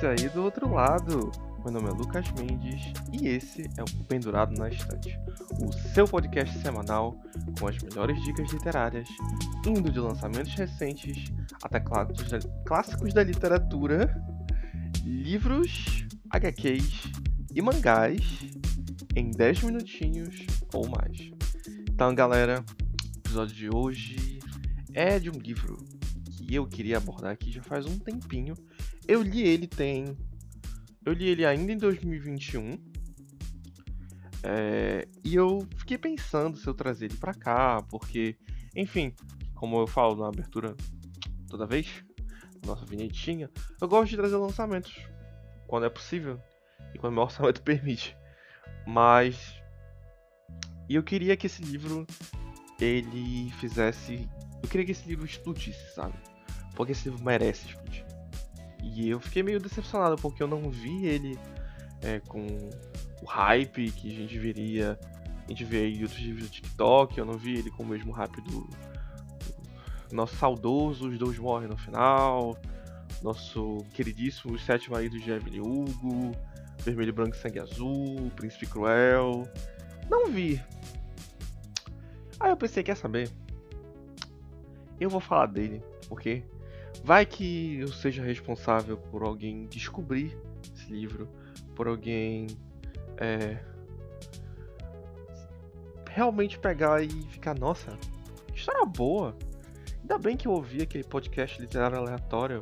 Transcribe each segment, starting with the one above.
Você aí do outro lado. Meu nome é Lucas Mendes e esse é o Pendurado na Estante, o seu podcast semanal com as melhores dicas literárias, indo de lançamentos recentes até clássicos da literatura, livros, HQs e mangás em 10 minutinhos ou mais. Então, galera, o episódio de hoje é de um livro que eu queria abordar aqui já faz um tempinho. Eu li ele tem. Eu li ele ainda em 2021. É, e eu fiquei pensando se eu trazer ele pra cá, porque, enfim, como eu falo na abertura toda vez, nossa vinhetinha, eu gosto de trazer lançamentos quando é possível e quando meu orçamento permite. Mas e eu queria que esse livro ele fizesse, eu queria que esse livro explodisse, sabe? Porque esse livro merece explodir. E eu fiquei meio decepcionado porque eu não vi ele é, com o hype que a gente veria, a gente vê aí outros livros do TikTok, eu não vi ele com o mesmo hype do, nosso saudoso Os Dois Morrem no Final, nosso queridíssimo Sete Maridos de Evelyn Hugo, Vermelho, Branco e Sangue Azul, Príncipe Cruel. Não vi. Aí eu pensei, quer saber? Eu vou falar dele, porque vai que eu seja responsável por alguém descobrir esse livro, por alguém é, realmente pegar e ficar, nossa, que história boa. Ainda bem que eu ouvi aquele podcast literário aleatório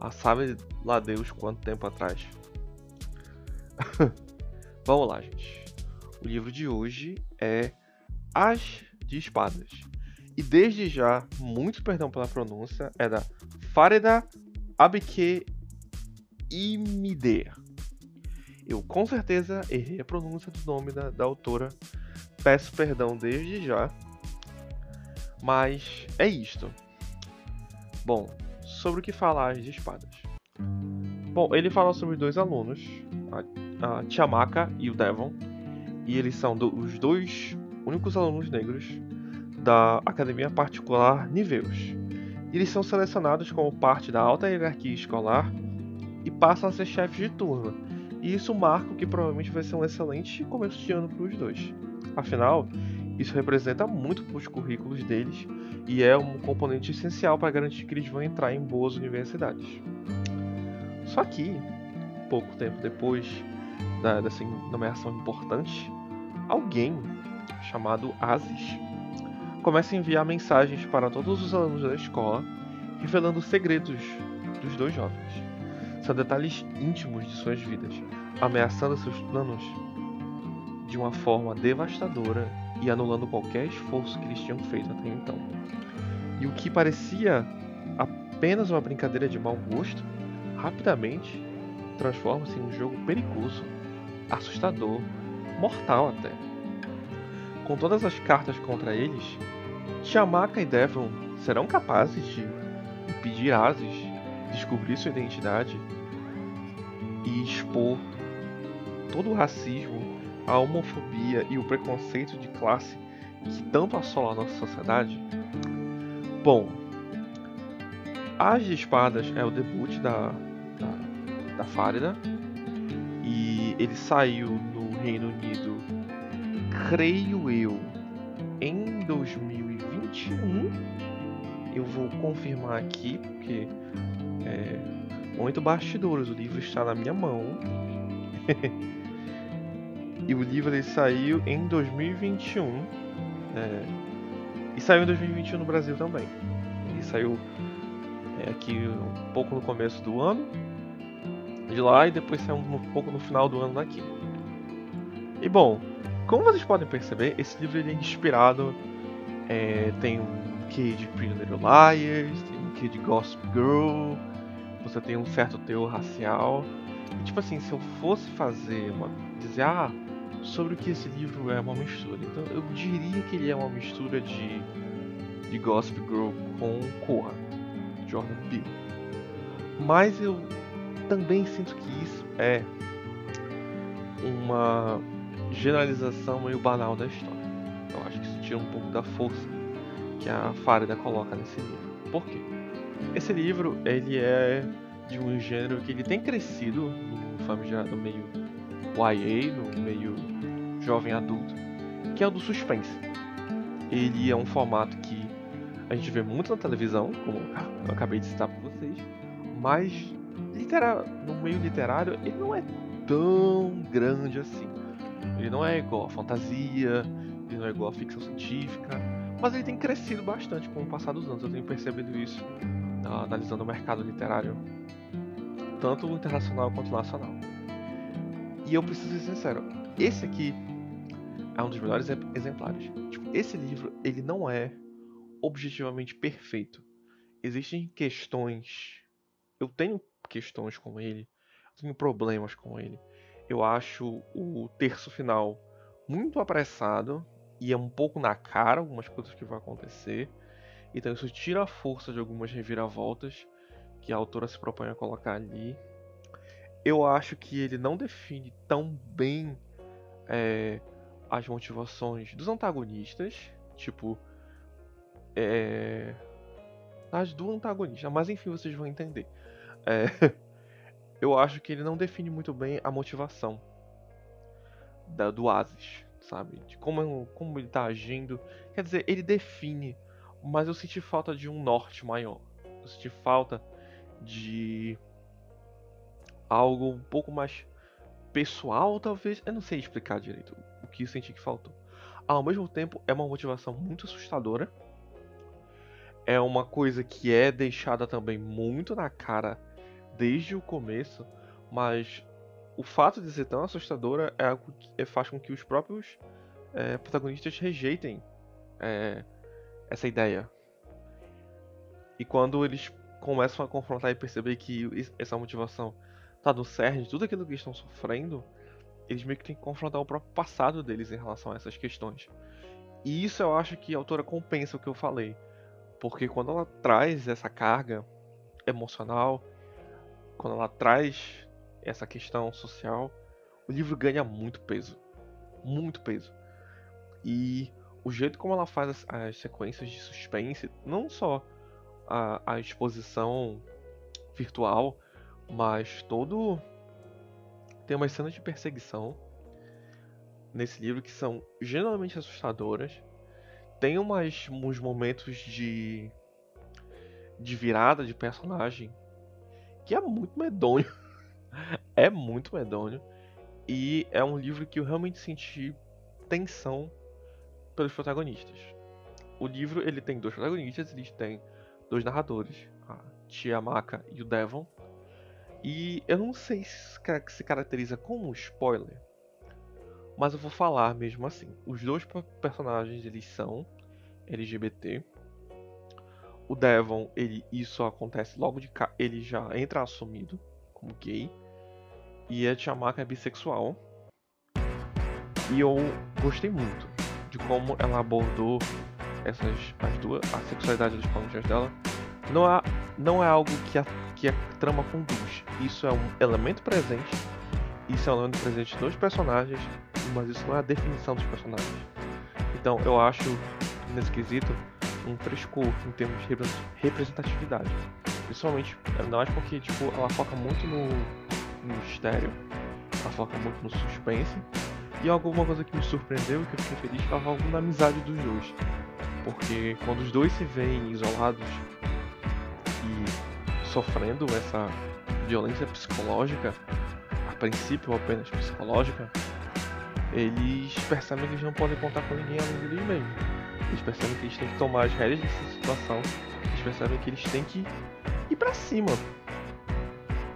há sabe lá Deus quanto tempo atrás. Vamos lá, gente. O livro de hoje é As de Espadas. E desde já, muito perdão pela pronúncia, é da Farida Abke Imide. Eu com certeza errei a pronúncia do nome da, da autora. Peço perdão desde já. Mas é isto. Bom, sobre o que falar de espadas. Bom, ele fala sobre dois alunos, a, a Tiamaka e o Devon, e eles são do, os dois únicos alunos negros da academia particular Niveus. Eles são selecionados como parte da alta hierarquia escolar e passam a ser chefes de turma. E isso marca o que provavelmente vai ser um excelente começo de ano para os dois. Afinal, isso representa muito para os currículos deles e é um componente essencial para garantir que eles vão entrar em boas universidades. Só que, pouco tempo depois da, dessa nomeação importante, alguém chamado Asis começa a enviar mensagens para todos os alunos da escola, revelando segredos dos dois jovens. São detalhes íntimos de suas vidas, ameaçando seus planos de uma forma devastadora e anulando qualquer esforço que eles tinham feito até então. E o que parecia apenas uma brincadeira de mau gosto, rapidamente transforma-se em um jogo perigoso, assustador, mortal até. Com todas as cartas contra eles, Tiamaka e Devon serão capazes de impedir Asis descobrir sua identidade e expor todo o racismo, a homofobia e o preconceito de classe que tanto assola a nossa sociedade? Bom, As de Espadas é o debut da, da, da Fárida e ele saiu no Reino Unido, creio eu, em 2021. Eu vou confirmar aqui porque é muito bastidores. O livro está na minha mão. e o livro ele saiu em 2021. É, e saiu em 2021 no Brasil também. Ele saiu é, aqui um pouco no começo do ano de lá e depois saiu um pouco no final do ano daqui. E bom, como vocês podem perceber, esse livro é inspirado. É, tem um quê de Pretty Little Liars, tem um quê de Gossip Girl, você tem um certo teor racial. E, tipo assim, se eu fosse fazer uma. dizer, ah, sobre o que esse livro é uma mistura. Então eu diria que ele é uma mistura de, de Gossip Girl com Corra, Jordan Peele. Mas eu também sinto que isso é uma generalização meio banal da história. Eu acho que isso tira um pouco da força que a Farida coloca nesse livro. Por quê? Esse livro ele é de um gênero que ele tem crescido no famigerado meio YA, no meio jovem adulto, que é o do suspense. Ele é um formato que a gente vê muito na televisão, como eu acabei de citar para vocês, mas no meio literário ele não é tão grande assim. Ele não é igual a fantasia, ele não é igual a ficção científica, mas ele tem crescido bastante com o passar dos anos. Eu tenho percebido isso analisando o mercado literário, tanto internacional quanto nacional. E eu preciso ser sincero, esse aqui é um dos melhores exemplares. Tipo, esse livro ele não é objetivamente perfeito. Existem questões. Eu tenho questões com ele, eu tenho problemas com ele. Eu acho o terço final muito apressado e é um pouco na cara algumas coisas que vão acontecer. Então isso tira a força de algumas reviravoltas que a autora se propõe a colocar ali. Eu acho que ele não define tão bem é, as motivações dos antagonistas, tipo é, as do antagonista, mas enfim vocês vão entender. É, eu acho que ele não define muito bem a motivação da, do Asis, sabe? De como, como ele tá agindo. Quer dizer, ele define mas eu senti falta de um norte maior. Eu senti falta de algo um pouco mais pessoal, talvez. Eu não sei explicar direito o que eu senti que faltou. Ao mesmo tempo, é uma motivação muito assustadora. É uma coisa que é deixada também muito na cara desde o começo, mas o fato de ser tão assustadora é algo que faz com que os próprios é, protagonistas rejeitem é, essa ideia. E quando eles começam a confrontar e perceber que essa motivação tá no cerne de tudo aquilo que eles estão sofrendo, eles meio que têm que confrontar o próprio passado deles em relação a essas questões. E isso eu acho que a autora compensa o que eu falei. Porque quando ela traz essa carga emocional, quando ela traz essa questão social, o livro ganha muito peso. Muito peso. E o jeito como ela faz as, as sequências de suspense, não só a, a exposição virtual, mas todo. Tem umas cenas de perseguição nesse livro que são geralmente assustadoras. Tem umas, uns momentos de. de virada de personagem que é muito medonho. é muito medonho. E é um livro que eu realmente senti tensão pelos protagonistas. O livro ele tem dois protagonistas, eles têm dois narradores, a Tia Maka e o Devon. E eu não sei se se caracteriza como spoiler, mas eu vou falar mesmo assim. Os dois personagens eles são LGBT. O Devon, ele isso acontece logo de cá, ele já entra assumido como gay. E a Tia Maka é bissexual. E eu gostei muito de como ela abordou essas as duas a sexualidade dos personagens dela não é não é algo que a, que a trama conduz isso é um elemento presente isso é um elemento presente nos personagens mas isso não é a definição dos personagens então eu acho nesse quesito um frescor em termos de representatividade principalmente ainda mais porque tipo ela foca muito no, no mistério ela foca muito no suspense e alguma coisa que me surpreendeu e que eu fiquei feliz foi algo na amizade dos dois. Porque quando os dois se veem isolados e sofrendo essa violência psicológica, a princípio apenas psicológica, eles percebem que eles não podem contar com ninguém além deles mesmos. Eles percebem que eles têm que tomar as rédeas dessa situação. Eles percebem que eles têm que ir pra cima.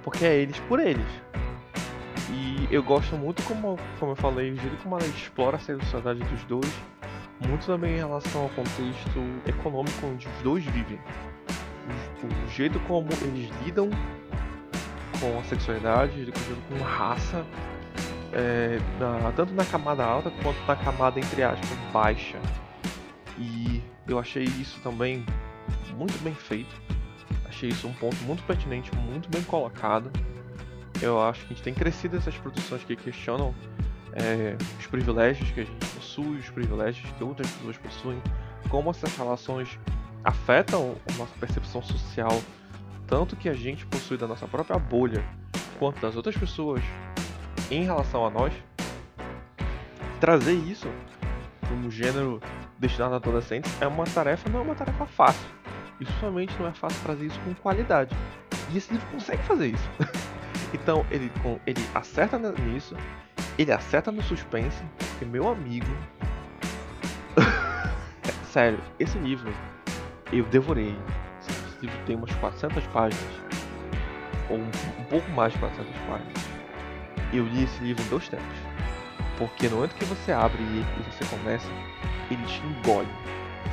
Porque é eles por eles. E eu gosto muito, como, como eu falei, o jeito como ela explora a sexualidade dos dois, muito também em relação ao contexto econômico onde os dois vivem. O, o jeito como eles lidam com a sexualidade, o jeito com raça, é, na, tanto na camada alta quanto na camada, entre aspas, baixa. E eu achei isso também muito bem feito. Achei isso um ponto muito pertinente, muito bem colocado eu acho que a gente tem crescido essas produções que questionam é, os privilégios que a gente possui, os privilégios que outras pessoas possuem, como essas relações afetam a nossa percepção social, tanto que a gente possui da nossa própria bolha, quanto das outras pessoas em relação a nós, trazer isso para um gênero destinado a adolescentes é uma tarefa, não é uma tarefa fácil. E somente não é fácil trazer isso com qualidade. E esse livro consegue fazer isso. então ele, ele acerta nisso, ele acerta no suspense, e meu amigo. Sério, esse livro eu devorei. Esse livro tem umas 400 páginas, ou um, um pouco mais de 400 páginas. Eu li esse livro em dois tempos. Porque no momento que você abre e você começa, ele te engole.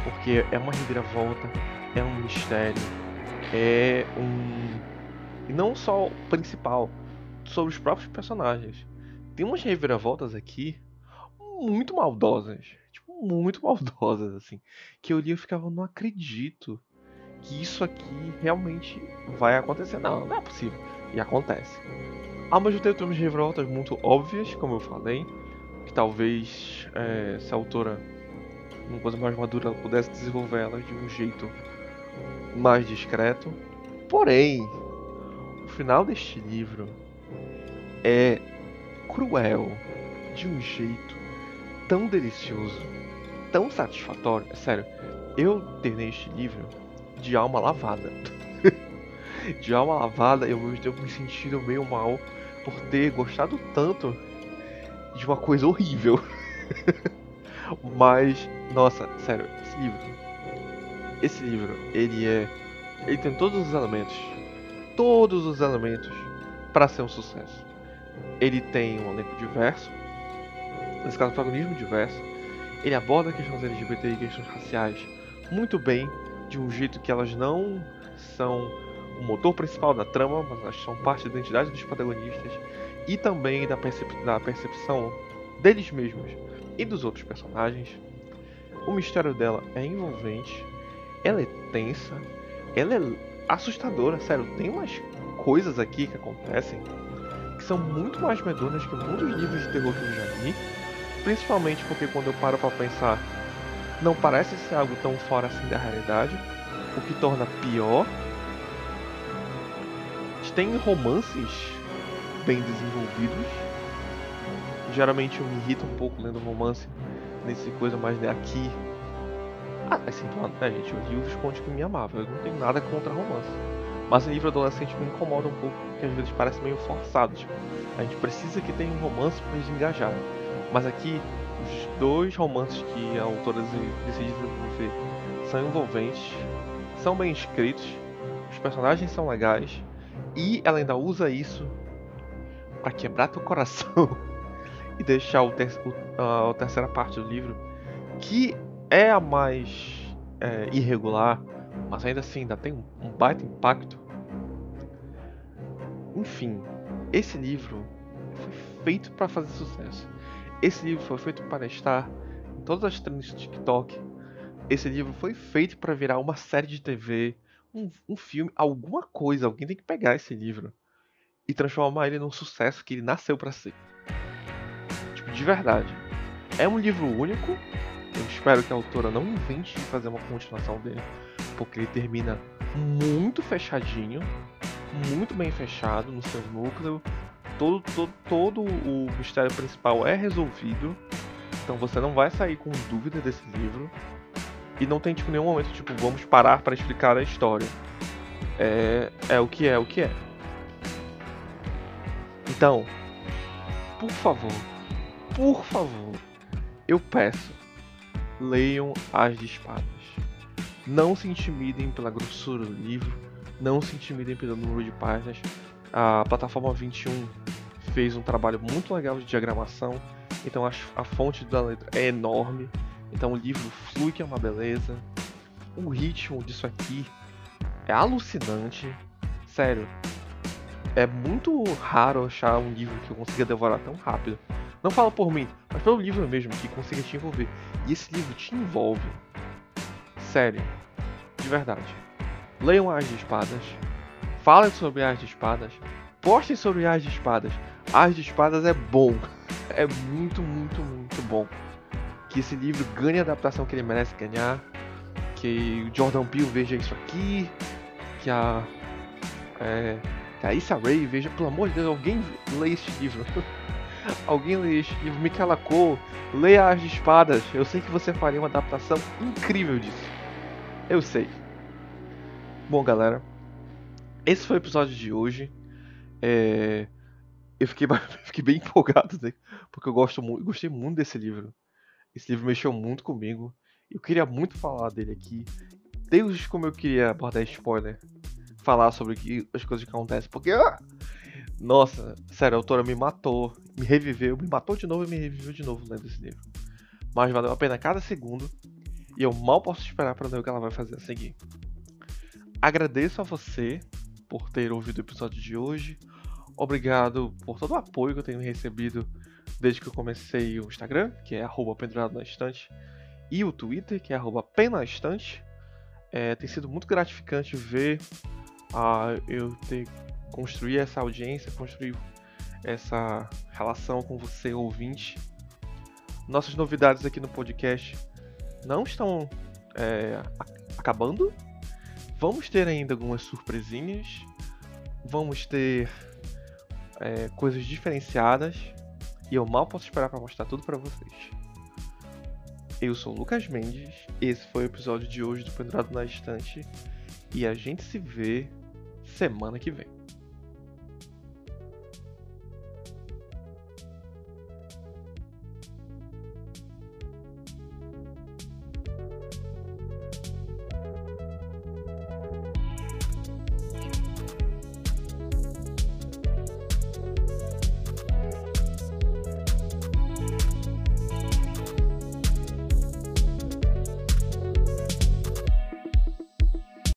Porque é uma reviravolta, é um mistério, é um. E não só o principal, sobre os próprios personagens. Tem umas reviravoltas aqui muito maldosas. Tipo, muito maldosas, assim. Que eu li e ficava, não acredito que isso aqui realmente vai acontecer. Não, não é possível. E acontece. Ao mesmo tempo temos reviravoltas muito óbvias, como eu falei. Que talvez é, se a autora, uma coisa mais madura, pudesse desenvolver elas de um jeito mais discreto. Porém, o final deste livro é cruel de um jeito tão delicioso, tão satisfatório. É sério, eu terminei este livro de alma lavada. de alma lavada, eu mesmo me sentindo meio mal por ter gostado tanto de uma coisa horrível. Mas, nossa, sério, esse livro. Esse livro, ele é. Ele tem todos os elementos. Todos os elementos para ser um sucesso. Ele tem um elenco diverso. Nesse caso, protagonismo diverso. Ele aborda questões LGBT e questões raciais muito bem, de um jeito que elas não são o motor principal da trama, mas elas são parte da identidade dos protagonistas e também da, percep da percepção deles mesmos e dos outros personagens. O mistério dela é envolvente, ela é tensa, ela é assustadora, sério, tem umas coisas aqui que acontecem que são muito mais medonhas que muitos livros de terror que eu já li, principalmente porque quando eu paro para pensar, não parece ser algo tão fora assim da realidade, o que torna pior. Tem romances bem desenvolvidos. Geralmente eu me irrito um pouco lendo romance nesse coisa mais aqui. Ah, assim, né, gente? Eu li o Visconde que me amava. Eu não tenho nada contra romance. Mas em livro adolescente me incomoda um pouco, porque às vezes parece meio forçado. Tipo, a gente precisa que tenha um romance para eles engajar. Mas aqui, os dois romances que a autora decidiu desenvolver são envolventes, são bem escritos, os personagens são legais, e ela ainda usa isso para quebrar teu coração e deixar o ter o, a terceira parte do livro, que é a mais é, irregular, mas ainda assim ainda tem um baita impacto. Enfim, esse livro foi feito para fazer sucesso. Esse livro foi feito para estar em todas as trends do TikTok. Esse livro foi feito para virar uma série de TV, um, um filme, alguma coisa. Alguém tem que pegar esse livro e transformar ele num sucesso que ele nasceu para ser. Tipo, de verdade. É um livro único. Eu espero que a autora não invente de fazer uma continuação dele, porque ele termina muito fechadinho, muito bem fechado no seu núcleo. Todo, todo, todo o mistério principal é resolvido. Então você não vai sair com dúvida desse livro. E não tem tipo nenhum momento tipo, vamos parar para explicar a história. É, é o que é o que é. Então, por favor, por favor, eu peço, leiam As de Espadas. Não se intimidem pela grossura do livro, não se intimidem pelo número de páginas. A plataforma 21 fez um trabalho muito legal de diagramação, então a, a fonte da letra é enorme. Então o livro flui que é uma beleza. O ritmo disso aqui é alucinante. Sério. É muito raro achar um livro que eu consiga devorar tão rápido. Não falo por mim, mas pelo livro mesmo, que consiga te envolver. E esse livro te envolve. Sério. De verdade. Leiam As de Espadas. Falem sobre As de Espadas. Postem sobre As de Espadas. As de Espadas é bom. É muito, muito, muito bom que esse livro ganhe a adaptação que ele merece ganhar, que o Jordan Peele veja isso aqui, que a É, Thaisa Ray, veja, pelo amor de Deus, alguém lê este livro. alguém lê. Michaela Cole, leia As Espadas. Eu sei que você faria uma adaptação incrível disso. Eu sei. Bom, galera, esse foi o episódio de hoje. É... Eu fiquei, fiquei bem empolgado, né? porque eu gosto muito, gostei muito desse livro. Esse livro mexeu muito comigo. Eu queria muito falar dele aqui. Deus, como eu queria abordar spoiler falar sobre as coisas que acontecem, porque. Ah, nossa, sério, a autora me matou, me reviveu, me matou de novo e me reviveu de novo lendo esse livro. Mas valeu a pena cada segundo e eu mal posso esperar para ver o que ela vai fazer a seguir. Agradeço a você por ter ouvido o episódio de hoje. Obrigado por todo o apoio que eu tenho recebido desde que eu comecei o Instagram, que é pendurado na estante, e o Twitter, que é arroba estante. É, tem sido muito gratificante ver a eu ter construir essa audiência, construir essa relação com você, ouvinte. Nossas novidades aqui no podcast não estão é, acabando. Vamos ter ainda algumas surpresinhas. Vamos ter é, coisas diferenciadas. E eu mal posso esperar para mostrar tudo para vocês. Eu sou o Lucas Mendes. Esse foi o episódio de hoje do Pendurado na Estante. E a gente se vê semana que vem.